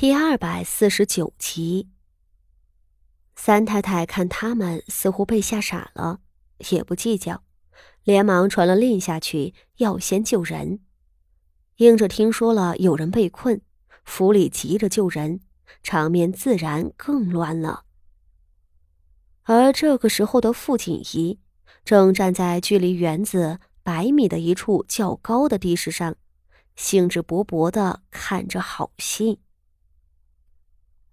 第二百四十九集，三太太看他们似乎被吓傻了，也不计较，连忙传了令下去，要先救人。应着听说了有人被困，府里急着救人，场面自然更乱了。而这个时候的傅锦仪正站在距离园子百米的一处较高的地势上，兴致勃勃的看着好戏。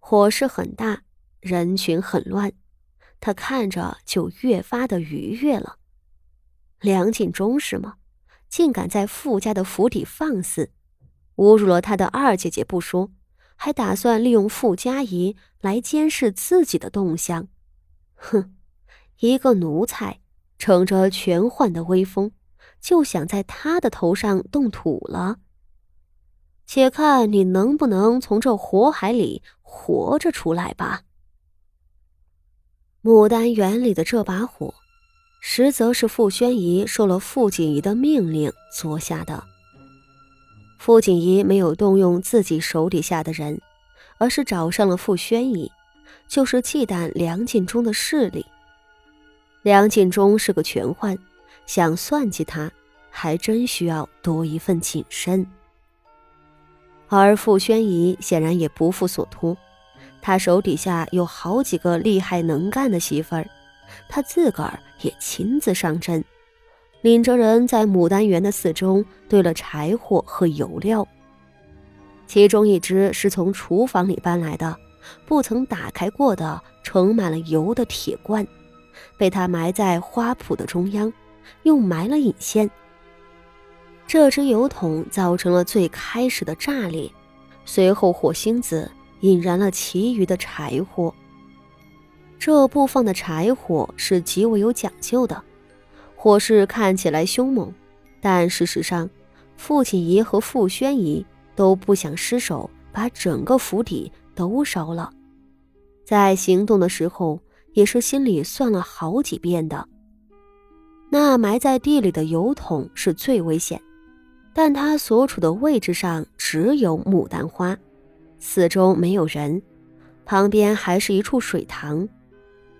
火势很大，人群很乱，他看着就越发的愉悦了。梁敬忠是吗？竟敢在傅家的府邸放肆，侮辱了他的二姐姐不说，还打算利用傅家仪来监视自己的动向。哼，一个奴才，乘着权宦的威风，就想在他的头上动土了。且看你能不能从这火海里活着出来吧！牡丹园里的这把火，实则是傅宣仪受了傅锦仪的命令做下的。傅锦仪没有动用自己手底下的人，而是找上了傅宣仪，就是忌惮梁晋忠的势力。梁晋忠是个权宦，想算计他，还真需要多一份谨慎。而傅宣仪显然也不负所托，他手底下有好几个厉害能干的媳妇儿，他自个儿也亲自上阵，领着人在牡丹园的四周堆了柴火和油料。其中一只是从厨房里搬来的，不曾打开过的盛满了油的铁罐，被他埋在花圃的中央，又埋了引线。这只油桶造成了最开始的炸裂，随后火星子引燃了其余的柴火。这布放的柴火是极为有讲究的，火势看起来凶猛，但事实上，傅锦仪和傅宣仪都不想失手把整个府邸都烧了，在行动的时候也是心里算了好几遍的。那埋在地里的油桶是最危险。但他所处的位置上只有牡丹花，四周没有人，旁边还是一处水塘，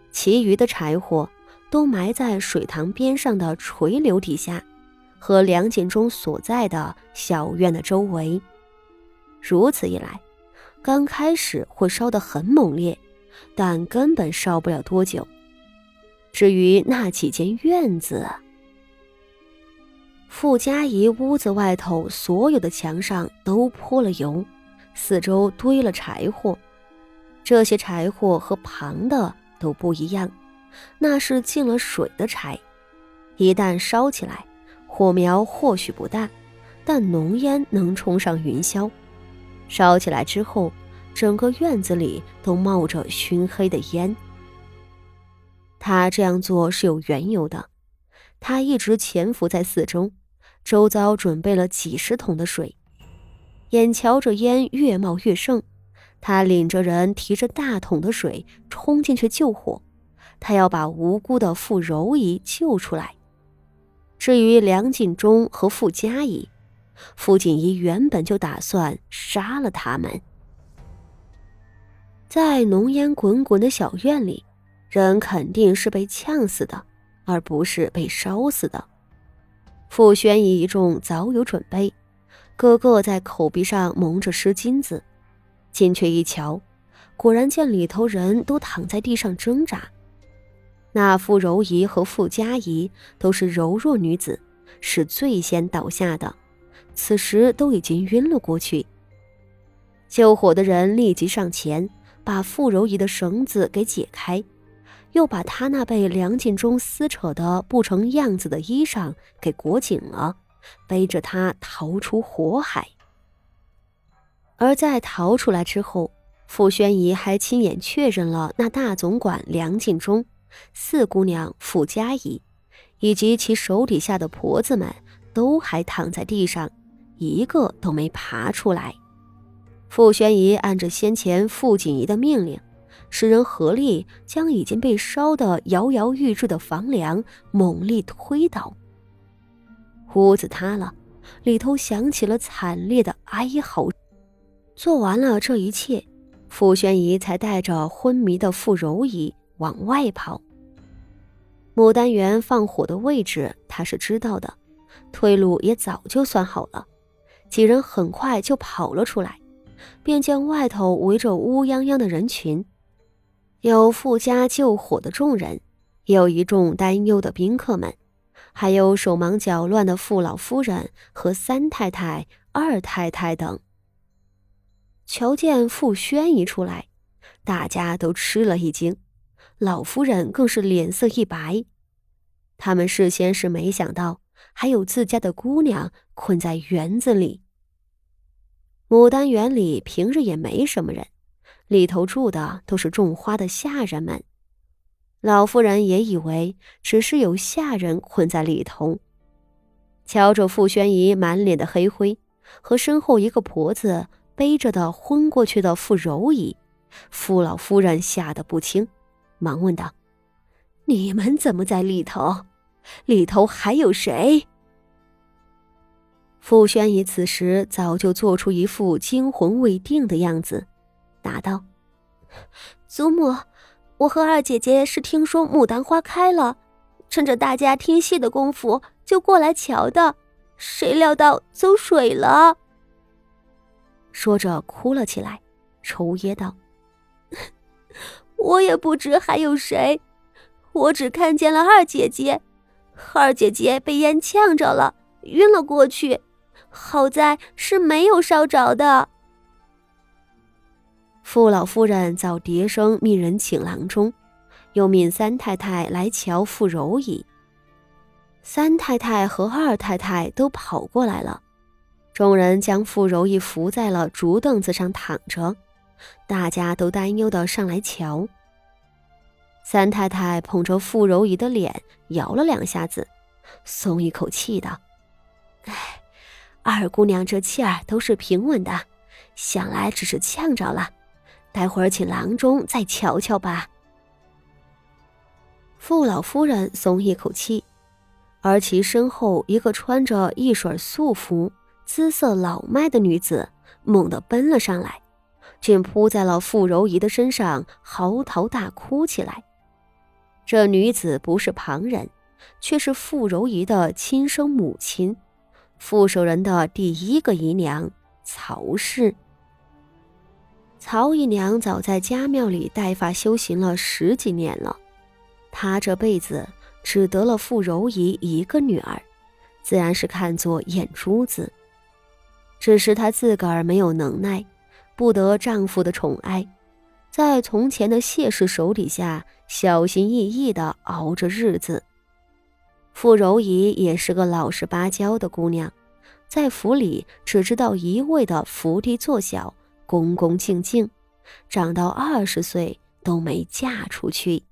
其余的柴火都埋在水塘边上的垂柳底下，和梁景忠所在的小院的周围。如此一来，刚开始会烧得很猛烈，但根本烧不了多久。至于那几间院子，傅家仪屋子外头所有的墙上都泼了油，四周堆了柴火。这些柴火和旁的都不一样，那是进了水的柴。一旦烧起来，火苗或许不大，但浓烟能冲上云霄。烧起来之后，整个院子里都冒着熏黑的烟。他这样做是有缘由的。他一直潜伏在四周，周遭准备了几十桶的水。眼瞧着烟越冒越盛，他领着人提着大桶的水冲进去救火。他要把无辜的傅柔仪救出来。至于梁晋忠和傅家仪，傅锦仪原本就打算杀了他们。在浓烟滚滚的小院里，人肯定是被呛死的。而不是被烧死的。傅宣仪一众早有准备，个个在口鼻上蒙着湿巾子。进去一瞧，果然见里头人都躺在地上挣扎。那傅柔仪和傅佳仪都是柔弱女子，是最先倒下的，此时都已经晕了过去。救火的人立即上前，把傅柔仪的绳子给解开。又把他那被梁晋忠撕扯的不成样子的衣裳给裹紧了，背着他逃出火海。而在逃出来之后，傅宣仪还亲眼确认了那大总管梁晋忠、四姑娘傅佳仪，以及其手底下的婆子们都还躺在地上，一个都没爬出来。傅宣仪按着先前傅锦仪的命令。使人合力将已经被烧得摇摇欲坠的房梁猛力推倒，屋子塌了，里头响起了惨烈的哀嚎。做完了这一切，傅宣仪才带着昏迷的傅柔仪往外跑。牡丹园放火的位置他是知道的，退路也早就算好了。几人很快就跑了出来，便见外头围着乌泱泱的人群，有傅家救火的众人，也有一众担忧的宾客们，还有手忙脚乱的傅老夫人和三太太、二太太等。瞧见傅宣一出来，大家都吃了一惊，老夫人更是脸色一白。他们事先是没想到，还有自家的姑娘困在园子里。牡丹园里平日也没什么人，里头住的都是种花的下人们。老夫人也以为只是有下人困在里头。瞧着傅宣仪满脸的黑灰，和身后一个婆子背着的昏过去的傅柔仪，傅老夫人吓得不轻，忙问道。你们怎么在里头？里头还有谁？傅宣仪此时早就做出一副惊魂未定的样子，答道：“祖母，我和二姐姐是听说牡丹花开了，趁着大家听戏的功夫就过来瞧的，谁料到走水了。”说着哭了起来，抽噎道：“我也不知还有谁。”我只看见了二姐姐，二姐姐被烟呛着了，晕了过去，好在是没有烧着的。傅老夫人早叠声命人请郎中，又命三太太来瞧傅柔仪。三太太和二太太都跑过来了，众人将傅柔仪扶在了竹凳子上躺着，大家都担忧的上来瞧。三太太捧着傅柔仪的脸摇了两下子，松一口气道：“哎，二姑娘这气儿都是平稳的，想来只是呛着了。待会儿请郎中再瞧瞧吧。”傅老夫人松一口气，而其身后一个穿着一水素服、姿色老迈的女子猛地奔了上来，竟扑在了傅柔仪的身上，嚎啕大哭起来。这女子不是旁人，却是傅柔仪的亲生母亲，傅守仁的第一个姨娘曹氏。曹姨娘早在家庙里带发修行了十几年了，她这辈子只得了傅柔仪一个女儿，自然是看作眼珠子。只是她自个儿没有能耐，不得丈夫的宠爱。在从前的谢氏手底下，小心翼翼地熬着日子。傅柔仪也是个老实巴交的姑娘，在府里只知道一味的伏低做小，恭恭敬敬，长到二十岁都没嫁出去。